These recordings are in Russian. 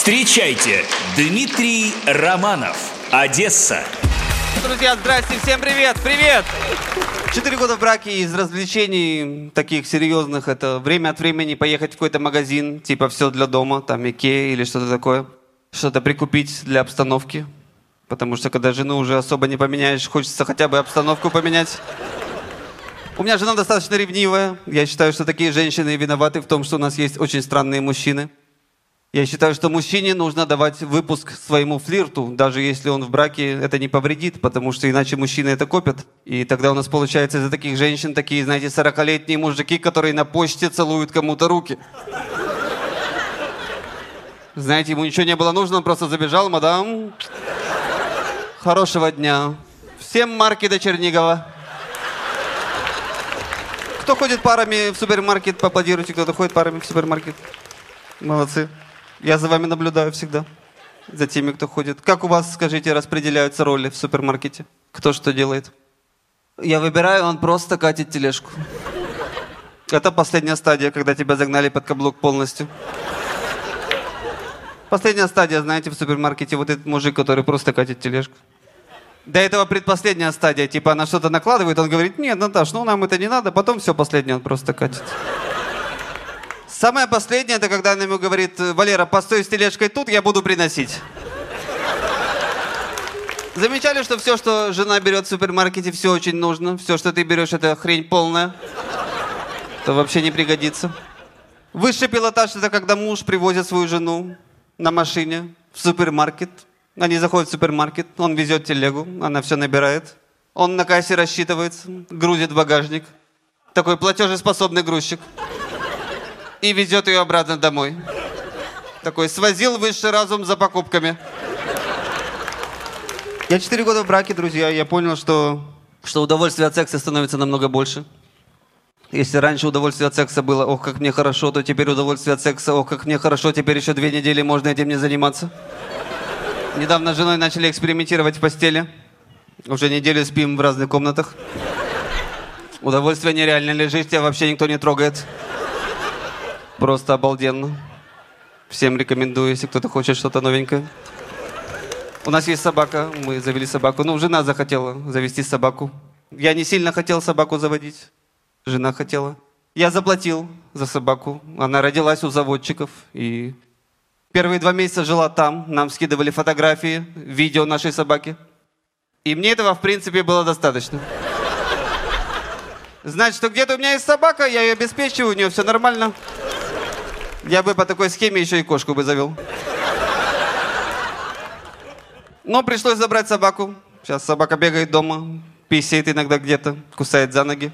Встречайте, Дмитрий Романов, Одесса. Друзья, здрасте, всем привет, привет! Четыре года в браке из развлечений таких серьезных это время от времени поехать в какой-то магазин, типа все для дома, там Икея или что-то такое. Что-то прикупить для обстановки. Потому что когда жену уже особо не поменяешь, хочется хотя бы обстановку поменять. У меня жена достаточно ревнивая. Я считаю, что такие женщины виноваты в том, что у нас есть очень странные мужчины. Я считаю, что мужчине нужно давать выпуск своему флирту, даже если он в браке это не повредит, потому что иначе мужчины это копят. И тогда у нас получается из-за таких женщин такие, знаете, 40-летние мужики, которые на почте целуют кому-то руки. Знаете, ему ничего не было нужно, он просто забежал, мадам. Хорошего дня. Всем марки до Чернигова. Кто ходит парами в супермаркет, поаплодируйте, кто-то ходит парами в супермаркет. Молодцы. Я за вами наблюдаю всегда. За теми, кто ходит. Как у вас, скажите, распределяются роли в супермаркете? Кто что делает? Я выбираю, он просто катит тележку. Это последняя стадия, когда тебя загнали под каблук полностью. Последняя стадия, знаете, в супермаркете, вот этот мужик, который просто катит тележку. До этого предпоследняя стадия, типа она что-то накладывает, он говорит, нет, Наташ, ну нам это не надо, потом все последнее он просто катит. Самое последнее, это когда она ему говорит, Валера, постой с тележкой тут, я буду приносить. Замечали, что все, что жена берет в супермаркете, все очень нужно. Все, что ты берешь, это хрень полная. Это вообще не пригодится. Высший пилотаж это когда муж привозит свою жену на машине в супермаркет. Они заходят в супермаркет, он везет телегу, она все набирает. Он на кассе рассчитывается, грузит багажник. Такой платежеспособный грузчик и везет ее обратно домой. Такой, свозил высший разум за покупками. Я четыре года в браке, друзья, я понял, что, что удовольствие от секса становится намного больше. Если раньше удовольствие от секса было, ох, как мне хорошо, то теперь удовольствие от секса, ох, как мне хорошо, теперь еще две недели можно этим не заниматься. Недавно с женой начали экспериментировать в постели. Уже неделю спим в разных комнатах. Удовольствие нереально, лежишь, тебя вообще никто не трогает. Просто обалденно. Всем рекомендую, если кто-то хочет что-то новенькое. У нас есть собака, мы завели собаку. Ну, жена захотела завести собаку. Я не сильно хотел собаку заводить. Жена хотела. Я заплатил за собаку. Она родилась у заводчиков. И первые два месяца жила там. Нам скидывали фотографии, видео нашей собаки. И мне этого, в принципе, было достаточно. Значит, что где-то у меня есть собака, я ее обеспечиваю, у нее все нормально. Я бы по такой схеме еще и кошку бы завел. Но пришлось забрать собаку. Сейчас собака бегает дома, писает иногда где-то, кусает за ноги.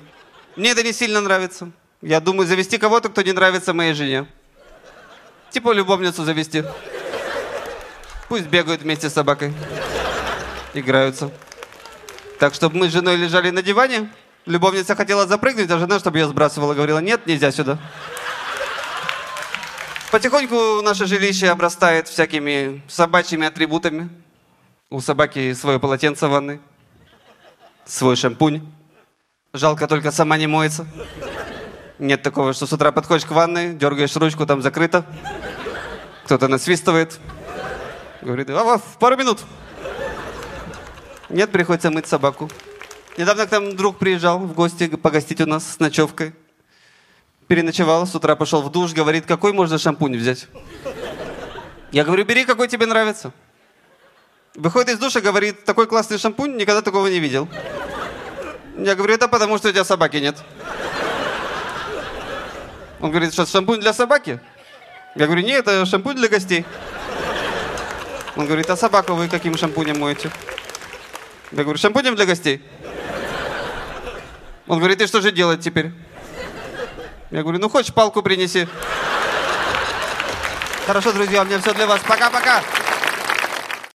Мне это не сильно нравится. Я думаю, завести кого-то, кто не нравится моей жене. Типа любовницу завести. Пусть бегают вместе с собакой. Играются. Так, чтобы мы с женой лежали на диване, любовница хотела запрыгнуть, а жена, чтобы ее сбрасывала, говорила, нет, нельзя сюда. Потихоньку наше жилище обрастает всякими собачьими атрибутами. У собаки свое полотенце в ванной, свой шампунь. Жалко, только сама не моется. Нет такого, что с утра подходишь к ванной, дергаешь ручку, там закрыто. Кто-то насвистывает. Говорит, а, пару минут. Нет, приходится мыть собаку. Недавно к нам друг приезжал в гости погостить у нас с ночевкой. Переночевал, с утра пошел в душ, говорит, какой можно шампунь взять? Я говорю, бери, какой тебе нравится. Выходит из душа, говорит, такой классный шампунь, никогда такого не видел. Я говорю, это потому, что у тебя собаки нет. Он говорит, что шампунь для собаки? Я говорю, нет, это шампунь для гостей. Он говорит, а собаку вы каким шампунем моете? Я говорю, шампунем для гостей. Он говорит, и что же делать теперь? Я говорю, ну хочешь палку принеси. Хорошо, друзья, у меня все для вас. Пока-пока.